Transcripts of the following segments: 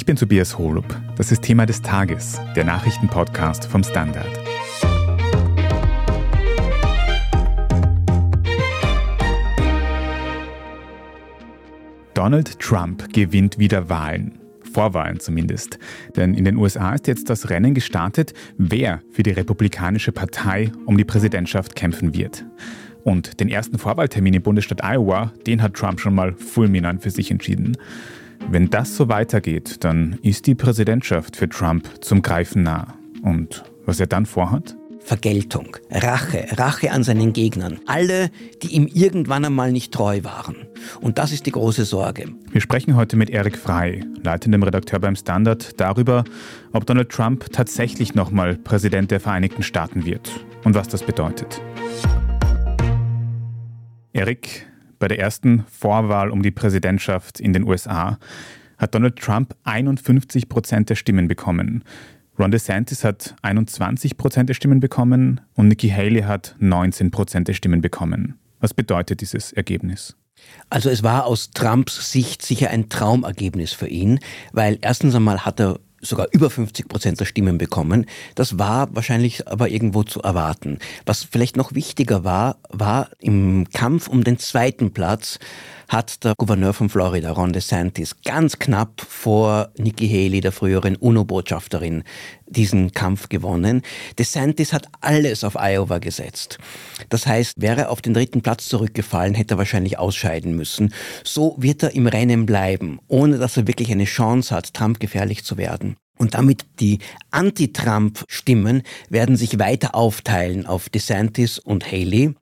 Ich bin Tobias Holub. Das ist Thema des Tages, der Nachrichtenpodcast vom Standard. Donald Trump gewinnt wieder Wahlen. Vorwahlen zumindest. Denn in den USA ist jetzt das Rennen gestartet, wer für die Republikanische Partei um die Präsidentschaft kämpfen wird. Und den ersten Vorwahltermin im Bundesstaat Iowa, den hat Trump schon mal fulminant für sich entschieden. Wenn das so weitergeht, dann ist die Präsidentschaft für Trump zum Greifen nah. Und was er dann vorhat? Vergeltung, Rache, Rache an seinen Gegnern. Alle, die ihm irgendwann einmal nicht treu waren. Und das ist die große Sorge. Wir sprechen heute mit Eric Frey, leitendem Redakteur beim Standard, darüber, ob Donald Trump tatsächlich nochmal Präsident der Vereinigten Staaten wird und was das bedeutet. Eric, bei der ersten Vorwahl um die Präsidentschaft in den USA hat Donald Trump 51 Prozent der Stimmen bekommen. Ron DeSantis hat 21 Prozent der Stimmen bekommen und Nikki Haley hat 19 Prozent der Stimmen bekommen. Was bedeutet dieses Ergebnis? Also es war aus Trumps Sicht sicher ein Traumergebnis für ihn, weil erstens einmal hat er sogar über 50 Prozent der Stimmen bekommen. Das war wahrscheinlich aber irgendwo zu erwarten. Was vielleicht noch wichtiger war, war im Kampf um den zweiten Platz hat der Gouverneur von Florida, Ron DeSantis, ganz knapp vor Nikki Haley, der früheren UNO-Botschafterin, diesen Kampf gewonnen. DeSantis hat alles auf Iowa gesetzt. Das heißt, wäre er auf den dritten Platz zurückgefallen, hätte er wahrscheinlich ausscheiden müssen. So wird er im Rennen bleiben, ohne dass er wirklich eine Chance hat, Trump gefährlich zu werden. Und damit die Anti-Trump-Stimmen werden sich weiter aufteilen auf DeSantis und Haley.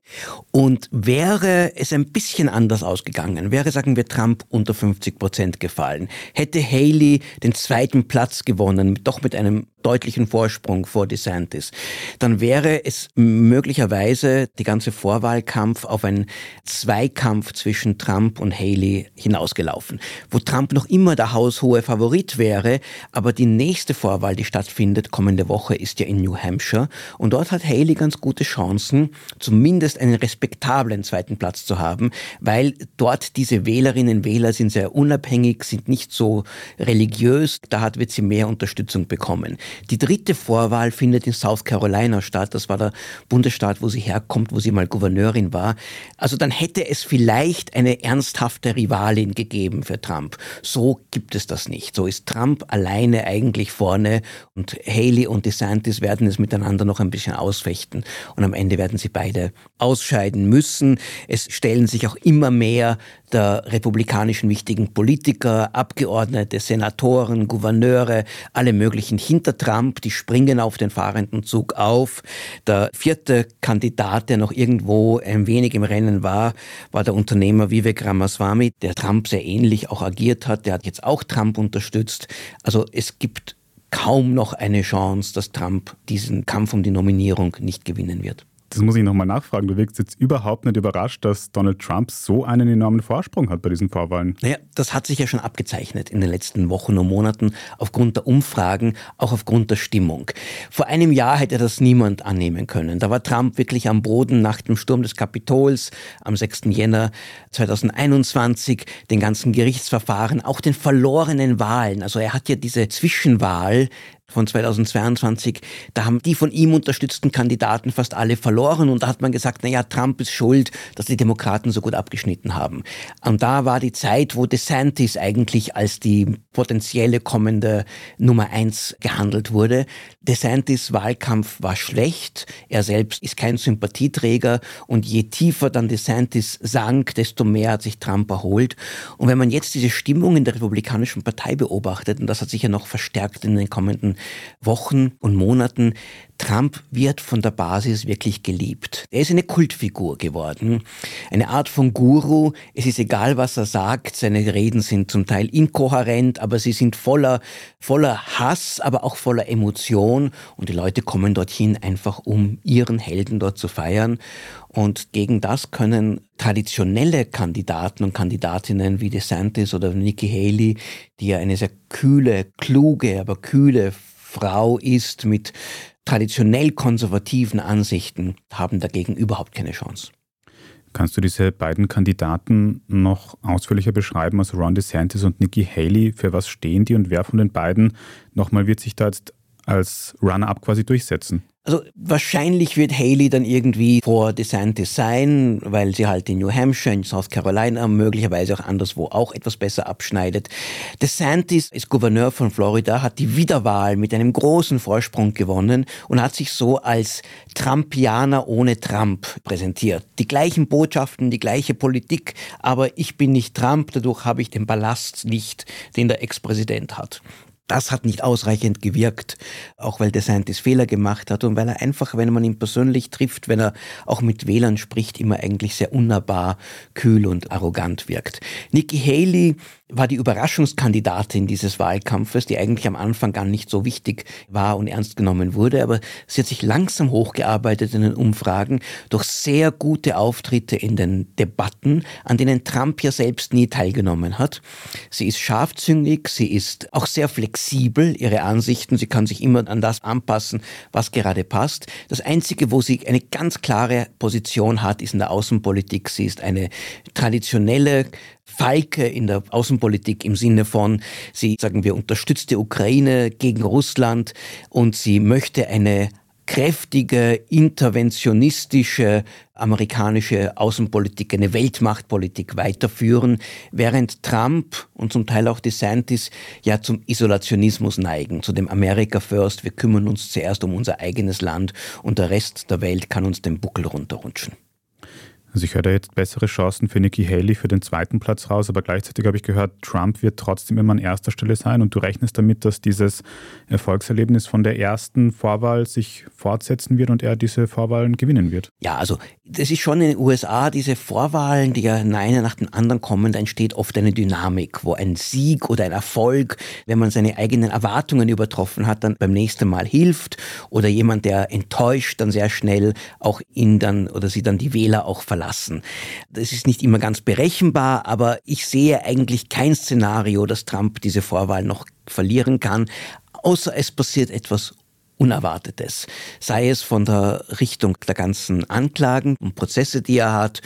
Und wäre es ein bisschen anders ausgegangen, wäre, sagen wir, Trump unter 50 Prozent gefallen, hätte Haley den zweiten Platz gewonnen, doch mit einem deutlichen Vorsprung vor DeSantis, dann wäre es möglicherweise die ganze Vorwahlkampf auf einen Zweikampf zwischen Trump und Haley hinausgelaufen, wo Trump noch immer der haushohe Favorit wäre, aber die nächste Vorwahl, die stattfindet kommende Woche, ist ja in New Hampshire. Und dort hat Haley ganz gute Chancen, zumindest einen respektablen zweiten Platz zu haben, weil dort diese Wählerinnen und Wähler sind sehr unabhängig, sind nicht so religiös, da wird sie mehr Unterstützung bekommen. Die dritte Vorwahl findet in South Carolina statt, das war der Bundesstaat, wo sie herkommt, wo sie mal Gouverneurin war. Also dann hätte es vielleicht eine ernsthafte Rivalin gegeben für Trump. So gibt es das nicht. So ist Trump alleine eigentlich vorne und Haley und DeSantis werden es miteinander noch ein bisschen ausfechten und am Ende werden sie beide ausscheiden müssen. Es stellen sich auch immer mehr der republikanischen wichtigen Politiker, Abgeordnete, Senatoren, Gouverneure, alle möglichen hinter Trump, die springen auf den fahrenden Zug auf. Der vierte Kandidat, der noch irgendwo ein wenig im Rennen war, war der Unternehmer Vivek Ramaswamy, der Trump sehr ähnlich auch agiert hat. Der hat jetzt auch Trump unterstützt. Also es gibt kaum noch eine Chance, dass Trump diesen Kampf um die Nominierung nicht gewinnen wird. Das muss ich nochmal nachfragen. Du wirkst jetzt überhaupt nicht überrascht, dass Donald Trump so einen enormen Vorsprung hat bei diesen Vorwahlen. Naja, das hat sich ja schon abgezeichnet in den letzten Wochen und Monaten aufgrund der Umfragen, auch aufgrund der Stimmung. Vor einem Jahr hätte das niemand annehmen können. Da war Trump wirklich am Boden nach dem Sturm des Kapitols am 6. Jänner 2021, den ganzen Gerichtsverfahren, auch den verlorenen Wahlen. Also er hat ja diese Zwischenwahl von 2022, da haben die von ihm unterstützten Kandidaten fast alle verloren und da hat man gesagt, na ja, Trump ist schuld, dass die Demokraten so gut abgeschnitten haben. Und da war die Zeit, wo DeSantis eigentlich als die potenzielle kommende Nummer eins gehandelt wurde. DeSantis Wahlkampf war schlecht, er selbst ist kein Sympathieträger und je tiefer dann DeSantis sank, desto mehr hat sich Trump erholt. Und wenn man jetzt diese Stimmung in der Republikanischen Partei beobachtet, und das hat sich ja noch verstärkt in den kommenden Wochen und Monaten, Trump wird von der Basis wirklich geliebt. Er ist eine Kultfigur geworden, eine Art von Guru. Es ist egal, was er sagt. Seine Reden sind zum Teil inkohärent, aber sie sind voller, voller Hass, aber auch voller Emotion. Und die Leute kommen dorthin einfach, um ihren Helden dort zu feiern. Und gegen das können traditionelle Kandidaten und Kandidatinnen wie DeSantis oder Nikki Haley, die ja eine sehr kühle, kluge, aber kühle Frau ist mit traditionell konservativen Ansichten, haben dagegen überhaupt keine Chance. Kannst du diese beiden Kandidaten noch ausführlicher beschreiben, also Ron DeSantis und Nikki Haley? Für was stehen die und wer von den beiden nochmal wird sich da jetzt als Runner-up quasi durchsetzen? Also wahrscheinlich wird Haley dann irgendwie vor DeSantis sein, weil sie halt in New Hampshire, in South Carolina, möglicherweise auch anderswo auch etwas besser abschneidet. DeSantis ist Gouverneur von Florida, hat die Wiederwahl mit einem großen Vorsprung gewonnen und hat sich so als Trumpianer ohne Trump präsentiert. Die gleichen Botschaften, die gleiche Politik, aber ich bin nicht Trump, dadurch habe ich den Ballast nicht, den der Ex-Präsident hat. Das hat nicht ausreichend gewirkt, auch weil DeSantis Fehler gemacht hat und weil er einfach, wenn man ihn persönlich trifft, wenn er auch mit Wählern spricht, immer eigentlich sehr unnahbar, kühl und arrogant wirkt. Nikki Haley war die Überraschungskandidatin dieses Wahlkampfes, die eigentlich am Anfang gar nicht so wichtig war und ernst genommen wurde, aber sie hat sich langsam hochgearbeitet in den Umfragen durch sehr gute Auftritte in den Debatten, an denen Trump ja selbst nie teilgenommen hat. Sie ist scharfzüngig, sie ist auch sehr flexibel, ihre Ansichten, sie kann sich immer an das anpassen, was gerade passt. Das Einzige, wo sie eine ganz klare Position hat, ist in der Außenpolitik. Sie ist eine traditionelle Falke in der Außenpolitik im Sinne von, sie, sagen wir, unterstützt die Ukraine gegen Russland und sie möchte eine kräftige, interventionistische amerikanische Außenpolitik, eine Weltmachtpolitik weiterführen, während Trump und zum Teil auch DeSantis ja zum Isolationismus neigen, zu dem America First, wir kümmern uns zuerst um unser eigenes Land und der Rest der Welt kann uns den Buckel runterrutschen. Also ich höre da jetzt bessere Chancen für Nikki Haley für den zweiten Platz raus, aber gleichzeitig habe ich gehört, Trump wird trotzdem immer an erster Stelle sein und du rechnest damit, dass dieses Erfolgserlebnis von der ersten Vorwahl sich fortsetzen wird und er diese Vorwahlen gewinnen wird. Ja, also das ist schon in den USA, diese Vorwahlen, die ja eine nach den anderen kommen, da entsteht oft eine Dynamik, wo ein Sieg oder ein Erfolg, wenn man seine eigenen Erwartungen übertroffen hat, dann beim nächsten Mal hilft oder jemand, der enttäuscht, dann sehr schnell auch ihn dann oder sie dann die Wähler auch verlassen verlassen. Das ist nicht immer ganz berechenbar, aber ich sehe eigentlich kein Szenario, dass Trump diese Vorwahl noch verlieren kann, außer es passiert etwas Unerwartetes. Sei es von der Richtung der ganzen Anklagen und Prozesse, die er hat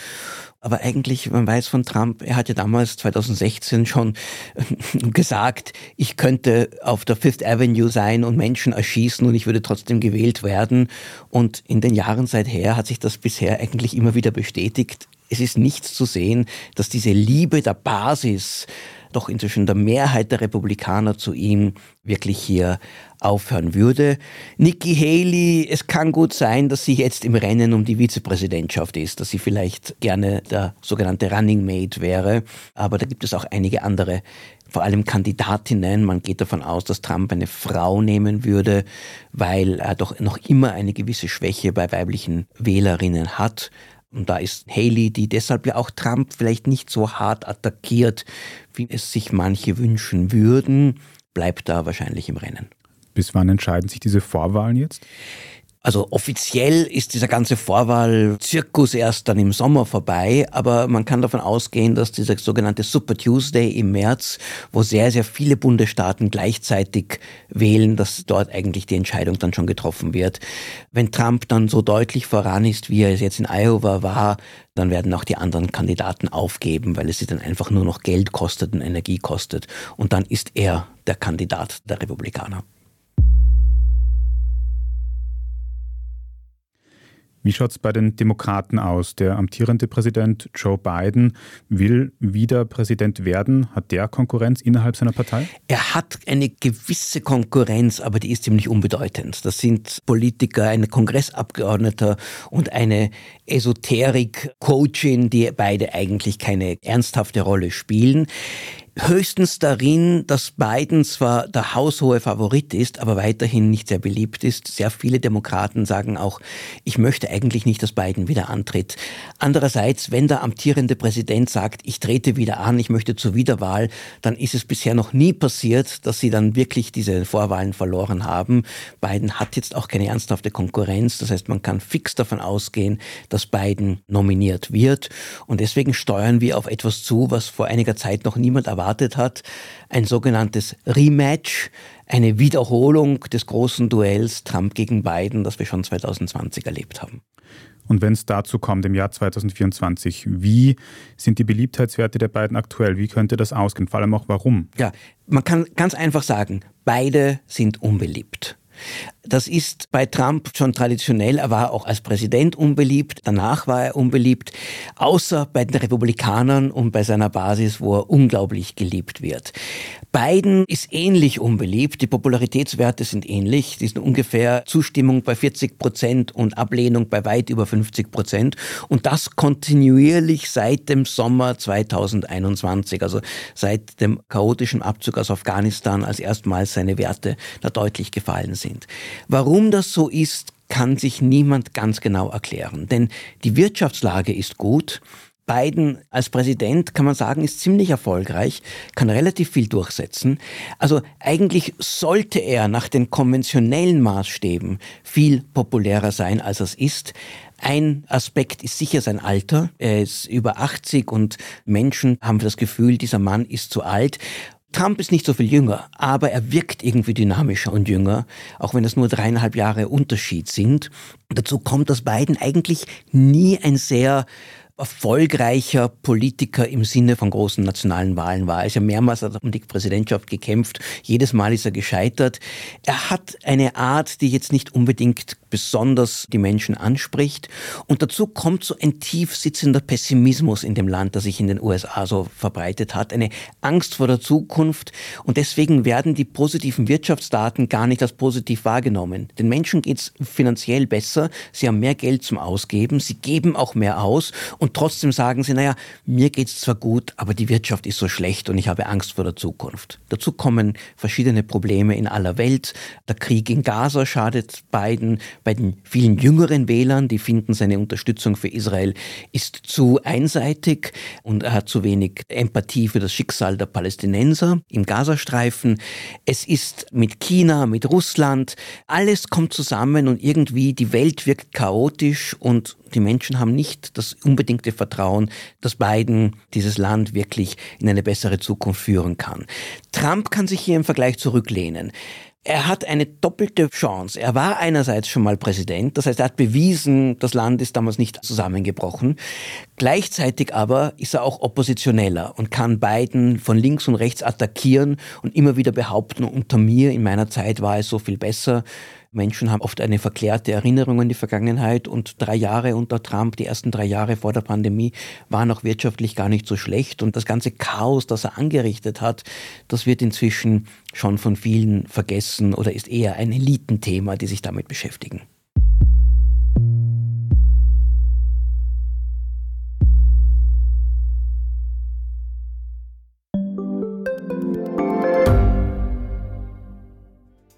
aber eigentlich, man weiß von Trump, er hat ja damals 2016 schon gesagt, ich könnte auf der Fifth Avenue sein und Menschen erschießen und ich würde trotzdem gewählt werden. Und in den Jahren seither hat sich das bisher eigentlich immer wieder bestätigt. Es ist nichts zu sehen, dass diese Liebe der Basis doch inzwischen der Mehrheit der Republikaner zu ihm wirklich hier aufhören würde. Nikki Haley, es kann gut sein, dass sie jetzt im Rennen um die Vizepräsidentschaft ist, dass sie vielleicht gerne der sogenannte Running Mate wäre, aber da gibt es auch einige andere vor allem Kandidatinnen. Man geht davon aus, dass Trump eine Frau nehmen würde, weil er doch noch immer eine gewisse Schwäche bei weiblichen Wählerinnen hat. Und da ist Haley, die deshalb ja auch Trump vielleicht nicht so hart attackiert, wie es sich manche wünschen würden, bleibt da wahrscheinlich im Rennen. Bis wann entscheiden sich diese Vorwahlen jetzt? Also offiziell ist dieser ganze Vorwahlzirkus erst dann im Sommer vorbei, aber man kann davon ausgehen, dass dieser sogenannte Super Tuesday im März, wo sehr, sehr viele Bundesstaaten gleichzeitig wählen, dass dort eigentlich die Entscheidung dann schon getroffen wird. Wenn Trump dann so deutlich voran ist, wie er es jetzt in Iowa war, dann werden auch die anderen Kandidaten aufgeben, weil es sie dann einfach nur noch Geld kostet und Energie kostet. Und dann ist er der Kandidat der Republikaner. Wie schaut es bei den Demokraten aus? Der amtierende Präsident Joe Biden will wieder Präsident werden. Hat der Konkurrenz innerhalb seiner Partei? Er hat eine gewisse Konkurrenz, aber die ist ziemlich unbedeutend. Das sind Politiker, ein Kongressabgeordneter und eine Esoterik-Coachin, die beide eigentlich keine ernsthafte Rolle spielen höchstens darin, dass Biden zwar der haushohe Favorit ist, aber weiterhin nicht sehr beliebt ist. Sehr viele Demokraten sagen auch, ich möchte eigentlich nicht, dass Biden wieder antritt. Andererseits, wenn der amtierende Präsident sagt, ich trete wieder an, ich möchte zur Wiederwahl, dann ist es bisher noch nie passiert, dass sie dann wirklich diese Vorwahlen verloren haben. Biden hat jetzt auch keine ernsthafte Konkurrenz. Das heißt, man kann fix davon ausgehen, dass Biden nominiert wird. Und deswegen steuern wir auf etwas zu, was vor einiger Zeit noch niemand erwartet erwartet hat, ein sogenanntes Rematch, eine Wiederholung des großen Duells Trump gegen Biden, das wir schon 2020 erlebt haben. Und wenn es dazu kommt im Jahr 2024, wie sind die Beliebtheitswerte der beiden aktuell? Wie könnte das ausgehen? Vor allem auch warum? Ja, man kann ganz einfach sagen, beide sind unbeliebt. Das ist bei Trump schon traditionell. Er war auch als Präsident unbeliebt, danach war er unbeliebt, außer bei den Republikanern und bei seiner Basis, wo er unglaublich geliebt wird. Biden ist ähnlich unbeliebt, die Popularitätswerte sind ähnlich, die sind ungefähr Zustimmung bei 40 Prozent und Ablehnung bei weit über 50 Prozent und das kontinuierlich seit dem Sommer 2021, also seit dem chaotischen Abzug aus Afghanistan, als erstmals seine Werte da deutlich gefallen sind. Warum das so ist, kann sich niemand ganz genau erklären. Denn die Wirtschaftslage ist gut. Biden als Präsident, kann man sagen, ist ziemlich erfolgreich, kann relativ viel durchsetzen. Also eigentlich sollte er nach den konventionellen Maßstäben viel populärer sein, als es ist. Ein Aspekt ist sicher sein Alter. Er ist über 80 und Menschen haben das Gefühl, dieser Mann ist zu alt. Trump ist nicht so viel jünger, aber er wirkt irgendwie dynamischer und jünger, auch wenn es nur dreieinhalb Jahre Unterschied sind. Dazu kommt, dass Biden eigentlich nie ein sehr erfolgreicher Politiker im Sinne von großen nationalen Wahlen war. Er ist ja mehrmals um die Präsidentschaft gekämpft. Jedes Mal ist er gescheitert. Er hat eine Art, die jetzt nicht unbedingt besonders die Menschen anspricht. Und dazu kommt so ein tief sitzender Pessimismus in dem Land, das sich in den USA so verbreitet hat. Eine Angst vor der Zukunft. Und deswegen werden die positiven Wirtschaftsdaten gar nicht als positiv wahrgenommen. Den Menschen geht es finanziell besser. Sie haben mehr Geld zum Ausgeben. Sie geben auch mehr aus. Und trotzdem sagen sie, naja, mir geht's zwar gut, aber die Wirtschaft ist so schlecht und ich habe Angst vor der Zukunft. Dazu kommen verschiedene Probleme in aller Welt. Der Krieg in Gaza schadet beiden. Bei den vielen jüngeren Wählern, die finden, seine Unterstützung für Israel ist zu einseitig und er hat zu wenig Empathie für das Schicksal der Palästinenser im Gazastreifen. Es ist mit China, mit Russland, alles kommt zusammen und irgendwie die Welt wirkt chaotisch und die Menschen haben nicht das unbedingte Vertrauen, dass Biden dieses Land wirklich in eine bessere Zukunft führen kann. Trump kann sich hier im Vergleich zurücklehnen. Er hat eine doppelte Chance. Er war einerseits schon mal Präsident, das heißt, er hat bewiesen, das Land ist damals nicht zusammengebrochen. Gleichzeitig aber ist er auch Oppositioneller und kann Biden von links und rechts attackieren und immer wieder behaupten, unter mir in meiner Zeit war es so viel besser. Menschen haben oft eine verklärte Erinnerung an die Vergangenheit und drei Jahre unter Trump, die ersten drei Jahre vor der Pandemie, waren auch wirtschaftlich gar nicht so schlecht und das ganze Chaos, das er angerichtet hat, das wird inzwischen schon von vielen vergessen oder ist eher ein Elitenthema, die sich damit beschäftigen.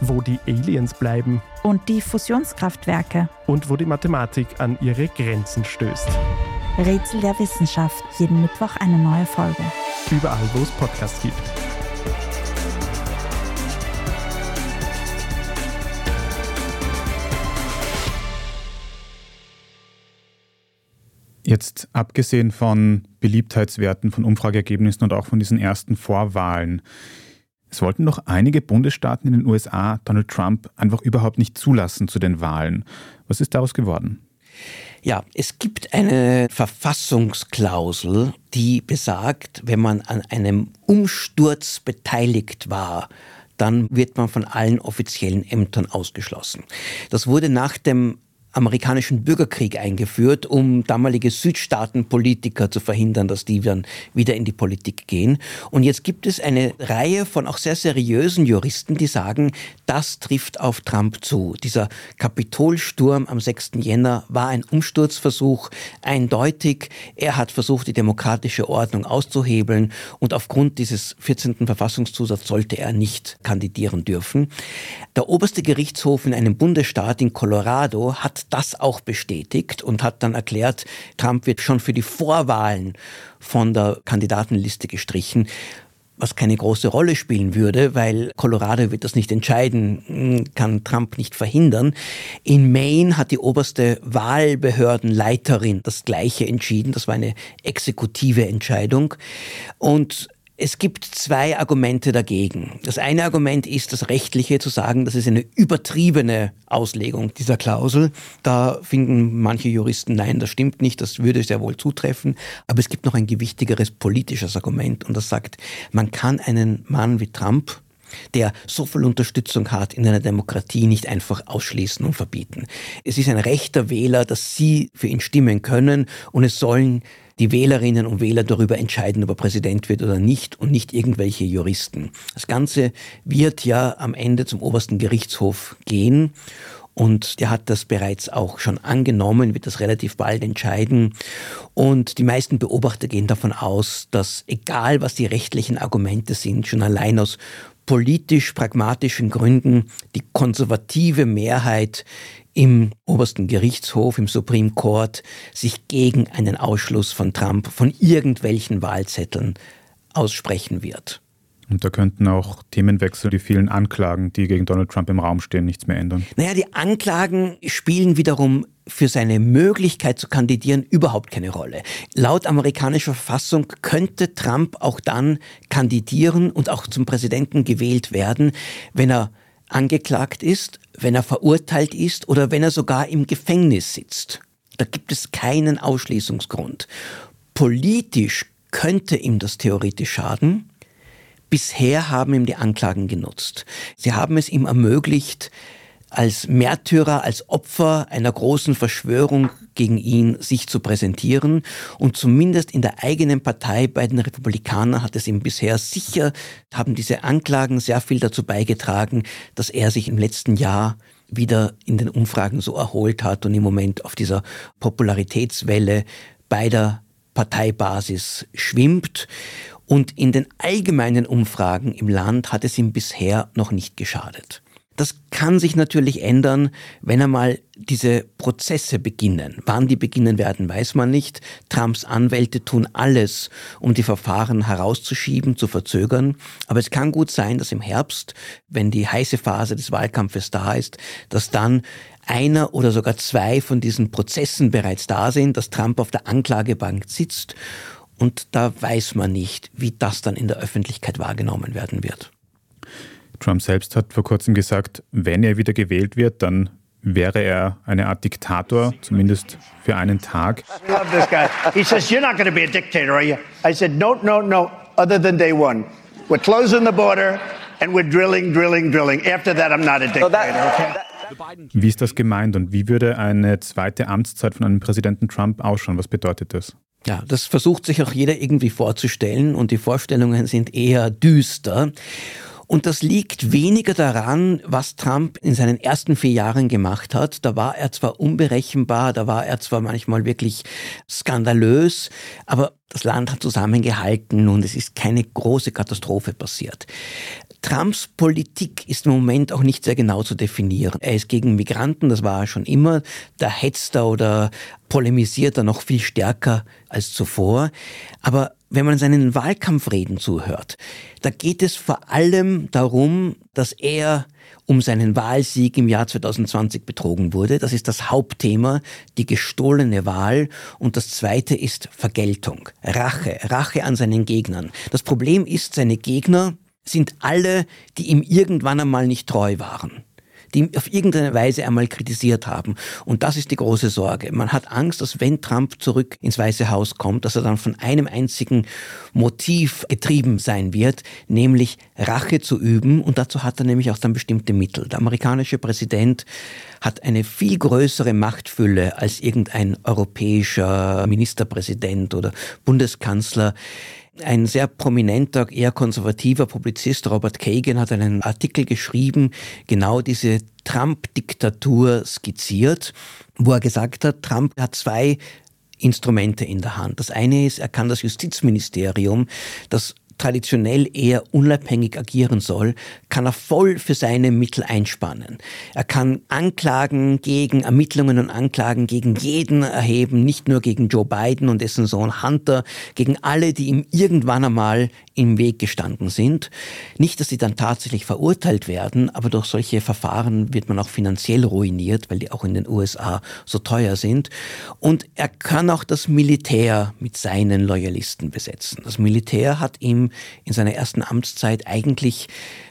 Wo die Aliens bleiben. Und die Fusionskraftwerke. Und wo die Mathematik an ihre Grenzen stößt. Rätsel der Wissenschaft. Jeden Mittwoch eine neue Folge. Überall, wo es Podcasts gibt. Jetzt abgesehen von Beliebtheitswerten, von Umfrageergebnissen und auch von diesen ersten Vorwahlen. Es wollten noch einige Bundesstaaten in den USA Donald Trump einfach überhaupt nicht zulassen zu den Wahlen. Was ist daraus geworden? Ja, es gibt eine Verfassungsklausel, die besagt, wenn man an einem Umsturz beteiligt war, dann wird man von allen offiziellen Ämtern ausgeschlossen. Das wurde nach dem amerikanischen Bürgerkrieg eingeführt, um damalige Südstaatenpolitiker zu verhindern, dass die dann wieder in die Politik gehen. Und jetzt gibt es eine Reihe von auch sehr seriösen Juristen, die sagen, das trifft auf Trump zu. Dieser Kapitolsturm am 6. Jänner war ein Umsturzversuch, eindeutig. Er hat versucht, die demokratische Ordnung auszuhebeln und aufgrund dieses 14. Verfassungszusatzes sollte er nicht kandidieren dürfen. Der oberste Gerichtshof in einem Bundesstaat in Colorado hat das auch bestätigt und hat dann erklärt, Trump wird schon für die Vorwahlen von der Kandidatenliste gestrichen was keine große Rolle spielen würde, weil Colorado wird das nicht entscheiden, kann Trump nicht verhindern. In Maine hat die oberste Wahlbehördenleiterin das Gleiche entschieden. Das war eine exekutive Entscheidung. Und es gibt zwei Argumente dagegen. Das eine Argument ist das rechtliche, zu sagen, das ist eine übertriebene Auslegung dieser Klausel. Da finden manche Juristen, nein, das stimmt nicht, das würde sehr wohl zutreffen. Aber es gibt noch ein gewichtigeres politisches Argument und das sagt, man kann einen Mann wie Trump der so viel Unterstützung hat in einer Demokratie, nicht einfach ausschließen und verbieten. Es ist ein Recht der Wähler, dass sie für ihn stimmen können und es sollen die Wählerinnen und Wähler darüber entscheiden, ob er Präsident wird oder nicht und nicht irgendwelche Juristen. Das Ganze wird ja am Ende zum obersten Gerichtshof gehen und der hat das bereits auch schon angenommen, wird das relativ bald entscheiden. Und die meisten Beobachter gehen davon aus, dass egal was die rechtlichen Argumente sind, schon allein aus politisch-pragmatischen Gründen die konservative Mehrheit im obersten Gerichtshof, im Supreme Court, sich gegen einen Ausschluss von Trump von irgendwelchen Wahlzetteln aussprechen wird. Und da könnten auch Themenwechsel, die vielen Anklagen, die gegen Donald Trump im Raum stehen, nichts mehr ändern. Naja, die Anklagen spielen wiederum für seine Möglichkeit zu kandidieren überhaupt keine Rolle. Laut amerikanischer Verfassung könnte Trump auch dann kandidieren und auch zum Präsidenten gewählt werden, wenn er angeklagt ist, wenn er verurteilt ist oder wenn er sogar im Gefängnis sitzt. Da gibt es keinen Ausschließungsgrund. Politisch könnte ihm das theoretisch schaden. Bisher haben ihm die Anklagen genutzt. Sie haben es ihm ermöglicht, als Märtyrer, als Opfer einer großen Verschwörung gegen ihn sich zu präsentieren. Und zumindest in der eigenen Partei bei den Republikanern hat es ihm bisher sicher, haben diese Anklagen sehr viel dazu beigetragen, dass er sich im letzten Jahr wieder in den Umfragen so erholt hat und im Moment auf dieser Popularitätswelle bei der Parteibasis schwimmt. Und in den allgemeinen Umfragen im Land hat es ihm bisher noch nicht geschadet. Das kann sich natürlich ändern, wenn einmal diese Prozesse beginnen. Wann die beginnen werden, weiß man nicht. Trumps Anwälte tun alles, um die Verfahren herauszuschieben, zu verzögern. Aber es kann gut sein, dass im Herbst, wenn die heiße Phase des Wahlkampfes da ist, dass dann einer oder sogar zwei von diesen Prozessen bereits da sind, dass Trump auf der Anklagebank sitzt. Und da weiß man nicht, wie das dann in der Öffentlichkeit wahrgenommen werden wird. Trump selbst hat vor kurzem gesagt, wenn er wieder gewählt wird, dann wäre er eine Art Diktator, zumindest für einen Tag. I love this guy. He says, you're not going to be a dictator, are you? I said, no, no, no, other than day one. We're closing the border and we're drilling, drilling, drilling. After that, I'm not a dictator, okay? Wie ist das gemeint und wie würde eine zweite Amtszeit von einem Präsidenten Trump ausschauen? Was bedeutet das? Ja, das versucht sich auch jeder irgendwie vorzustellen und die Vorstellungen sind eher düster. Und das liegt weniger daran, was Trump in seinen ersten vier Jahren gemacht hat. Da war er zwar unberechenbar, da war er zwar manchmal wirklich skandalös, aber das Land hat zusammengehalten und es ist keine große Katastrophe passiert. Trumps Politik ist im Moment auch nicht sehr genau zu definieren. Er ist gegen Migranten, das war er schon immer. Da hetzt er oder polemisiert er noch viel stärker als zuvor. Aber wenn man seinen Wahlkampfreden zuhört, da geht es vor allem darum, dass er um seinen Wahlsieg im Jahr 2020 betrogen wurde. Das ist das Hauptthema, die gestohlene Wahl. Und das zweite ist Vergeltung, Rache, Rache an seinen Gegnern. Das Problem ist, seine Gegner sind alle, die ihm irgendwann einmal nicht treu waren die auf irgendeine Weise einmal kritisiert haben. Und das ist die große Sorge. Man hat Angst, dass wenn Trump zurück ins Weiße Haus kommt, dass er dann von einem einzigen Motiv getrieben sein wird, nämlich Rache zu üben. Und dazu hat er nämlich auch dann bestimmte Mittel. Der amerikanische Präsident hat eine viel größere Machtfülle als irgendein europäischer Ministerpräsident oder Bundeskanzler. Ein sehr prominenter, eher konservativer Publizist, Robert Kagan, hat einen Artikel geschrieben, genau diese Trump-Diktatur skizziert, wo er gesagt hat, Trump hat zwei Instrumente in der Hand. Das eine ist, er kann das Justizministerium, das traditionell eher unabhängig agieren soll, kann er voll für seine Mittel einspannen. Er kann Anklagen gegen Ermittlungen und Anklagen gegen jeden erheben, nicht nur gegen Joe Biden und dessen Sohn Hunter, gegen alle, die ihm irgendwann einmal im Weg gestanden sind. Nicht, dass sie dann tatsächlich verurteilt werden, aber durch solche Verfahren wird man auch finanziell ruiniert, weil die auch in den USA so teuer sind. Und er kann auch das Militär mit seinen Loyalisten besetzen. Das Militär hat ihm in seiner ersten Amtszeit eigentlich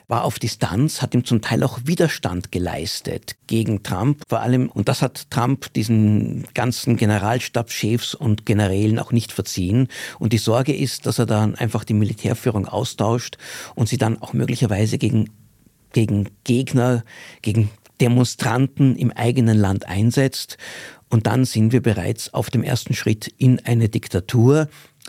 war auf Distanz, hat ihm zum Teil auch Widerstand geleistet gegen Trump vor allem. Und das hat Trump diesen ganzen Generalstabschefs und Generälen auch nicht verziehen. Und die Sorge ist, dass er dann einfach die Militärführung austauscht und sie dann auch möglicherweise gegen, gegen Gegner, gegen Demonstranten im eigenen Land einsetzt. Und dann sind wir bereits auf dem ersten Schritt in eine Diktatur.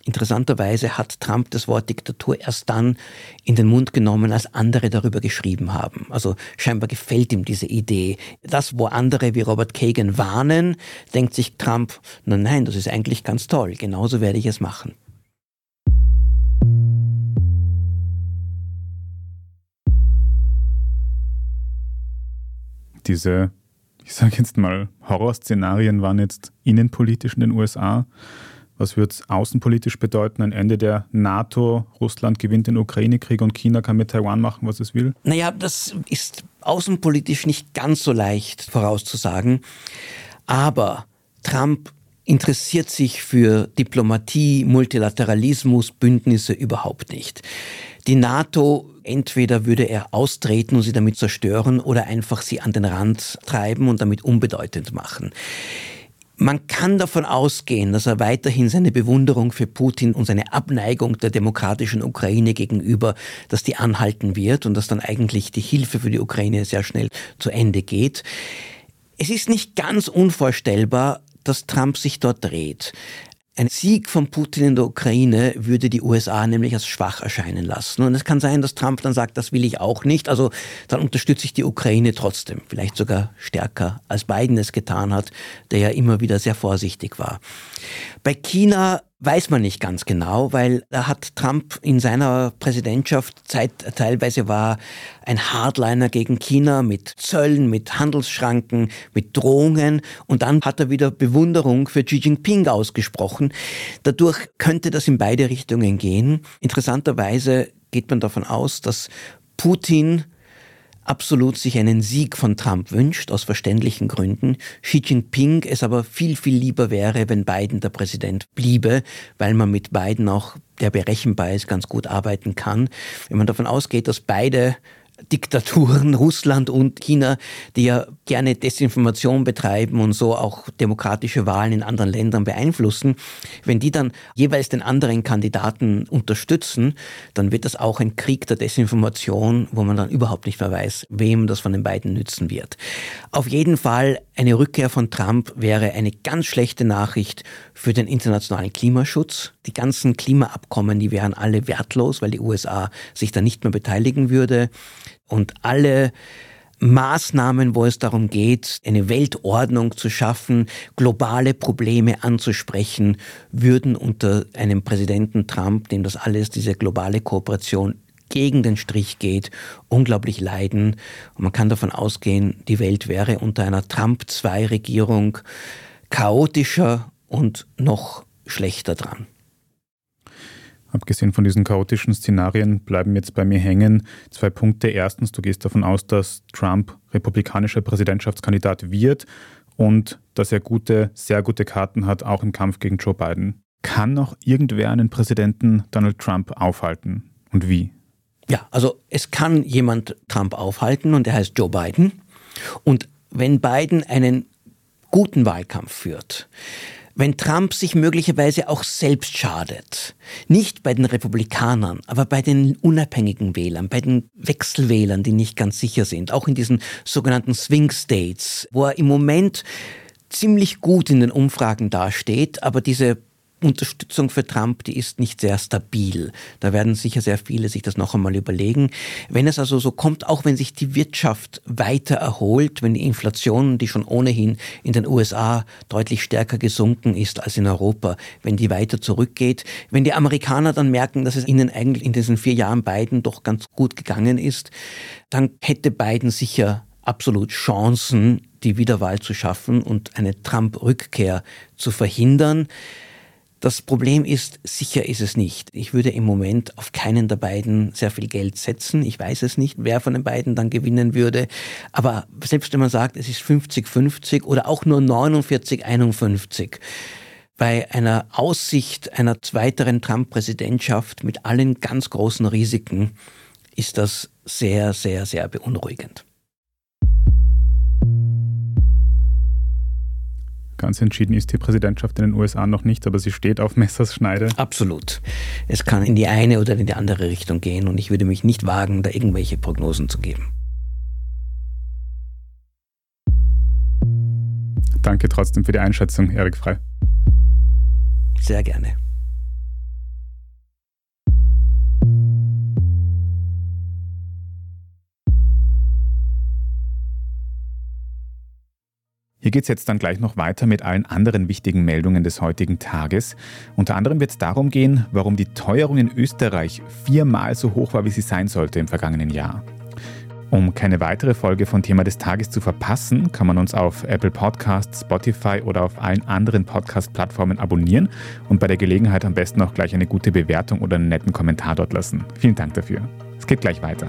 Interessanterweise hat Trump das Wort Diktatur erst dann in den Mund genommen, als andere darüber geschrieben haben. Also scheinbar gefällt ihm diese Idee. Das, wo andere wie Robert Kagan warnen, denkt sich Trump, nein, nein, das ist eigentlich ganz toll. Genauso werde ich es machen. Diese, ich sage jetzt mal, Horrorszenarien waren jetzt innenpolitisch in den USA. Was wird es außenpolitisch bedeuten? Ein Ende der NATO, Russland gewinnt den Ukraine-Krieg und China kann mit Taiwan machen, was es will? Naja, das ist außenpolitisch nicht ganz so leicht vorauszusagen. Aber Trump interessiert sich für Diplomatie, Multilateralismus, Bündnisse überhaupt nicht. Die NATO, entweder würde er austreten und sie damit zerstören oder einfach sie an den Rand treiben und damit unbedeutend machen. Man kann davon ausgehen, dass er weiterhin seine Bewunderung für Putin und seine Abneigung der demokratischen Ukraine gegenüber, dass die anhalten wird und dass dann eigentlich die Hilfe für die Ukraine sehr schnell zu Ende geht. Es ist nicht ganz unvorstellbar, dass Trump sich dort dreht. Ein Sieg von Putin in der Ukraine würde die USA nämlich als schwach erscheinen lassen. Und es kann sein, dass Trump dann sagt, das will ich auch nicht. Also dann unterstütze ich die Ukraine trotzdem. Vielleicht sogar stärker, als Biden es getan hat, der ja immer wieder sehr vorsichtig war. Bei China weiß man nicht ganz genau, weil da hat Trump in seiner Präsidentschaft Zeit, teilweise war ein Hardliner gegen China mit Zöllen, mit Handelsschranken, mit Drohungen und dann hat er wieder Bewunderung für Xi Jinping ausgesprochen. Dadurch könnte das in beide Richtungen gehen. Interessanterweise geht man davon aus, dass Putin absolut sich einen Sieg von Trump wünscht, aus verständlichen Gründen. Xi Jinping es aber viel, viel lieber wäre, wenn Biden der Präsident bliebe, weil man mit Biden auch, der berechenbar ist, ganz gut arbeiten kann. Wenn man davon ausgeht, dass beide Diktaturen, Russland und China, die ja gerne Desinformation betreiben und so auch demokratische Wahlen in anderen Ländern beeinflussen, wenn die dann jeweils den anderen Kandidaten unterstützen, dann wird das auch ein Krieg der Desinformation, wo man dann überhaupt nicht mehr weiß, wem das von den beiden nützen wird. Auf jeden Fall eine Rückkehr von Trump wäre eine ganz schlechte Nachricht für den internationalen Klimaschutz. Die ganzen Klimaabkommen, die wären alle wertlos, weil die USA sich da nicht mehr beteiligen würde. Und alle Maßnahmen, wo es darum geht, eine Weltordnung zu schaffen, globale Probleme anzusprechen, würden unter einem Präsidenten Trump, dem das alles, diese globale Kooperation gegen den Strich geht, unglaublich leiden. Und man kann davon ausgehen, die Welt wäre unter einer Trump-2-Regierung chaotischer und noch schlechter dran. Abgesehen von diesen chaotischen Szenarien bleiben jetzt bei mir hängen zwei Punkte. Erstens, du gehst davon aus, dass Trump republikanischer Präsidentschaftskandidat wird und dass er gute, sehr gute Karten hat, auch im Kampf gegen Joe Biden. Kann noch irgendwer einen Präsidenten Donald Trump aufhalten? Und wie? Ja, also es kann jemand Trump aufhalten und der heißt Joe Biden. Und wenn Biden einen guten Wahlkampf führt, wenn Trump sich möglicherweise auch selbst schadet. Nicht bei den Republikanern, aber bei den unabhängigen Wählern, bei den Wechselwählern, die nicht ganz sicher sind, auch in diesen sogenannten Swing States, wo er im Moment ziemlich gut in den Umfragen dasteht, aber diese Unterstützung für Trump, die ist nicht sehr stabil. Da werden sicher sehr viele sich das noch einmal überlegen. Wenn es also so kommt, auch wenn sich die Wirtschaft weiter erholt, wenn die Inflation, die schon ohnehin in den USA deutlich stärker gesunken ist als in Europa, wenn die weiter zurückgeht, wenn die Amerikaner dann merken, dass es ihnen eigentlich in diesen vier Jahren Biden doch ganz gut gegangen ist, dann hätte Biden sicher absolut Chancen, die Wiederwahl zu schaffen und eine Trump-Rückkehr zu verhindern. Das Problem ist, sicher ist es nicht. Ich würde im Moment auf keinen der beiden sehr viel Geld setzen. Ich weiß es nicht, wer von den beiden dann gewinnen würde. Aber selbst wenn man sagt, es ist 50-50 oder auch nur 49-51, bei einer Aussicht einer zweiteren Trump-Präsidentschaft mit allen ganz großen Risiken ist das sehr, sehr, sehr beunruhigend. Ganz entschieden ist die Präsidentschaft in den USA noch nicht, aber sie steht auf Messers Schneide. Absolut. Es kann in die eine oder in die andere Richtung gehen und ich würde mich nicht wagen, da irgendwelche Prognosen zu geben. Danke trotzdem für die Einschätzung, Erik Frei. Sehr gerne. Hier geht es jetzt dann gleich noch weiter mit allen anderen wichtigen Meldungen des heutigen Tages. Unter anderem wird es darum gehen, warum die Teuerung in Österreich viermal so hoch war, wie sie sein sollte im vergangenen Jahr. Um keine weitere Folge von Thema des Tages zu verpassen, kann man uns auf Apple Podcasts, Spotify oder auf allen anderen Podcast-Plattformen abonnieren und bei der Gelegenheit am besten auch gleich eine gute Bewertung oder einen netten Kommentar dort lassen. Vielen Dank dafür. Es geht gleich weiter.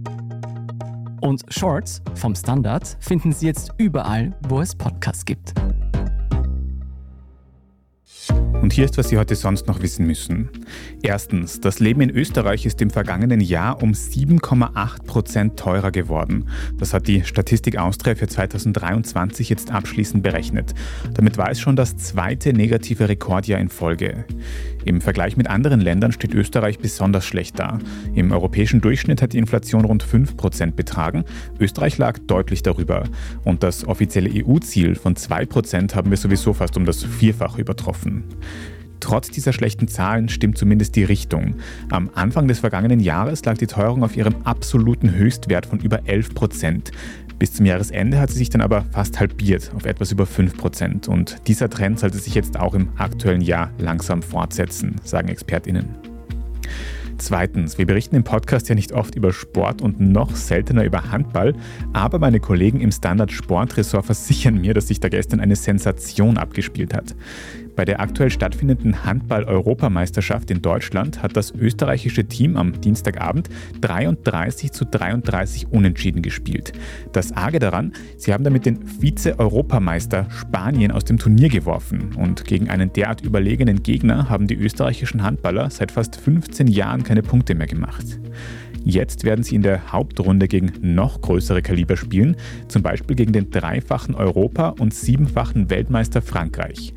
Und Shorts vom Standard finden Sie jetzt überall, wo es Podcasts gibt. Und hier ist, was Sie heute sonst noch wissen müssen. Erstens, das Leben in Österreich ist im vergangenen Jahr um 7,8 Prozent teurer geworden. Das hat die Statistik Austria für 2023 jetzt abschließend berechnet. Damit war es schon das zweite negative Rekordjahr in Folge. Im Vergleich mit anderen Ländern steht Österreich besonders schlecht da. Im europäischen Durchschnitt hat die Inflation rund 5 Prozent betragen. Österreich lag deutlich darüber. Und das offizielle EU-Ziel von 2 Prozent haben wir sowieso fast um das Vierfache übertroffen. Trotz dieser schlechten Zahlen stimmt zumindest die Richtung. Am Anfang des vergangenen Jahres lag die Teuerung auf ihrem absoluten Höchstwert von über 11 Prozent. Bis zum Jahresende hat sie sich dann aber fast halbiert auf etwas über 5 Prozent. Und dieser Trend sollte sich jetzt auch im aktuellen Jahr langsam fortsetzen, sagen ExpertInnen. Zweitens, wir berichten im Podcast ja nicht oft über Sport und noch seltener über Handball, aber meine Kollegen im Standard Sportressort versichern mir, dass sich da gestern eine Sensation abgespielt hat. Bei der aktuell stattfindenden Handball-Europameisterschaft in Deutschland hat das österreichische Team am Dienstagabend 33 zu 33 unentschieden gespielt. Das Arge daran, sie haben damit den Vize-Europameister Spanien aus dem Turnier geworfen. Und gegen einen derart überlegenen Gegner haben die österreichischen Handballer seit fast 15 Jahren keine Punkte mehr gemacht. Jetzt werden sie in der Hauptrunde gegen noch größere Kaliber spielen, zum Beispiel gegen den dreifachen Europa- und siebenfachen Weltmeister Frankreich.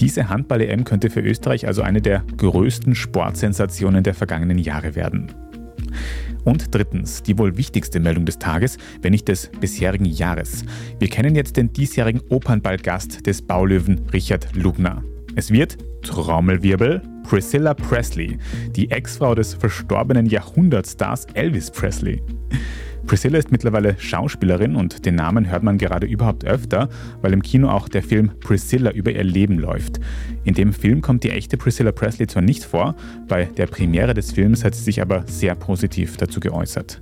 Diese Handball-EM könnte für Österreich also eine der größten Sportsensationen der vergangenen Jahre werden. Und drittens, die wohl wichtigste Meldung des Tages, wenn nicht des bisherigen Jahres. Wir kennen jetzt den diesjährigen Opernballgast des Baulöwen Richard Lugner. Es wird, Trommelwirbel, Priscilla Presley, die Ex-Frau des verstorbenen Jahrhundertstars Elvis Presley. Priscilla ist mittlerweile Schauspielerin und den Namen hört man gerade überhaupt öfter, weil im Kino auch der Film Priscilla über ihr Leben läuft. In dem Film kommt die echte Priscilla Presley zwar nicht vor, bei der Premiere des Films hat sie sich aber sehr positiv dazu geäußert.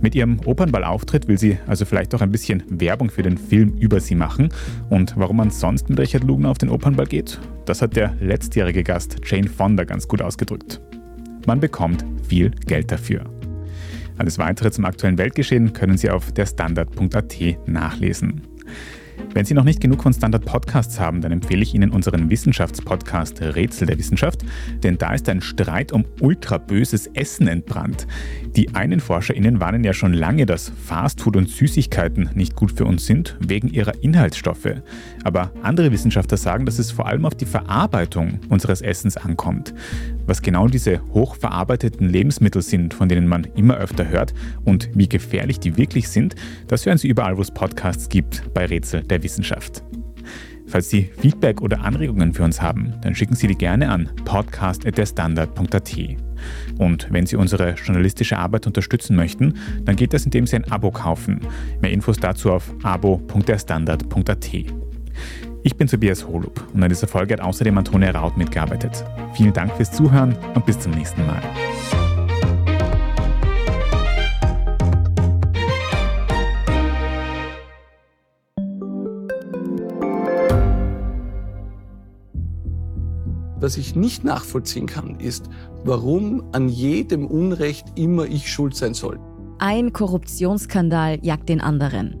Mit ihrem Opernballauftritt will sie also vielleicht auch ein bisschen Werbung für den Film über sie machen. Und warum man sonst mit Richard Lugner auf den Opernball geht, das hat der letztjährige Gast Jane Fonda ganz gut ausgedrückt. Man bekommt viel Geld dafür. Alles weitere zum aktuellen Weltgeschehen können Sie auf der Standard.at nachlesen. Wenn Sie noch nicht genug von Standard Podcasts haben, dann empfehle ich Ihnen unseren Wissenschaftspodcast Rätsel der Wissenschaft, denn da ist ein Streit um ultraböses Essen entbrannt. Die einen ForscherInnen warnen ja schon lange, dass Fastfood und Süßigkeiten nicht gut für uns sind, wegen ihrer Inhaltsstoffe. Aber andere Wissenschaftler sagen, dass es vor allem auf die Verarbeitung unseres Essens ankommt. Was genau diese hochverarbeiteten Lebensmittel sind, von denen man immer öfter hört und wie gefährlich die wirklich sind, das hören Sie überall, wo es Podcasts gibt, bei Rätsel der Wissenschaft. Falls Sie Feedback oder Anregungen für uns haben, dann schicken Sie die gerne an podcast.derstandard.at. Und wenn Sie unsere journalistische Arbeit unterstützen möchten, dann geht das, indem Sie ein Abo kaufen. Mehr Infos dazu auf abo.derstandard.at. Ich bin Tobias Holub und an dieser Folge hat außerdem Antonia Raut mitgearbeitet. Vielen Dank fürs Zuhören und bis zum nächsten Mal. Was ich nicht nachvollziehen kann, ist, warum an jedem Unrecht immer ich schuld sein soll. Ein Korruptionsskandal jagt den anderen.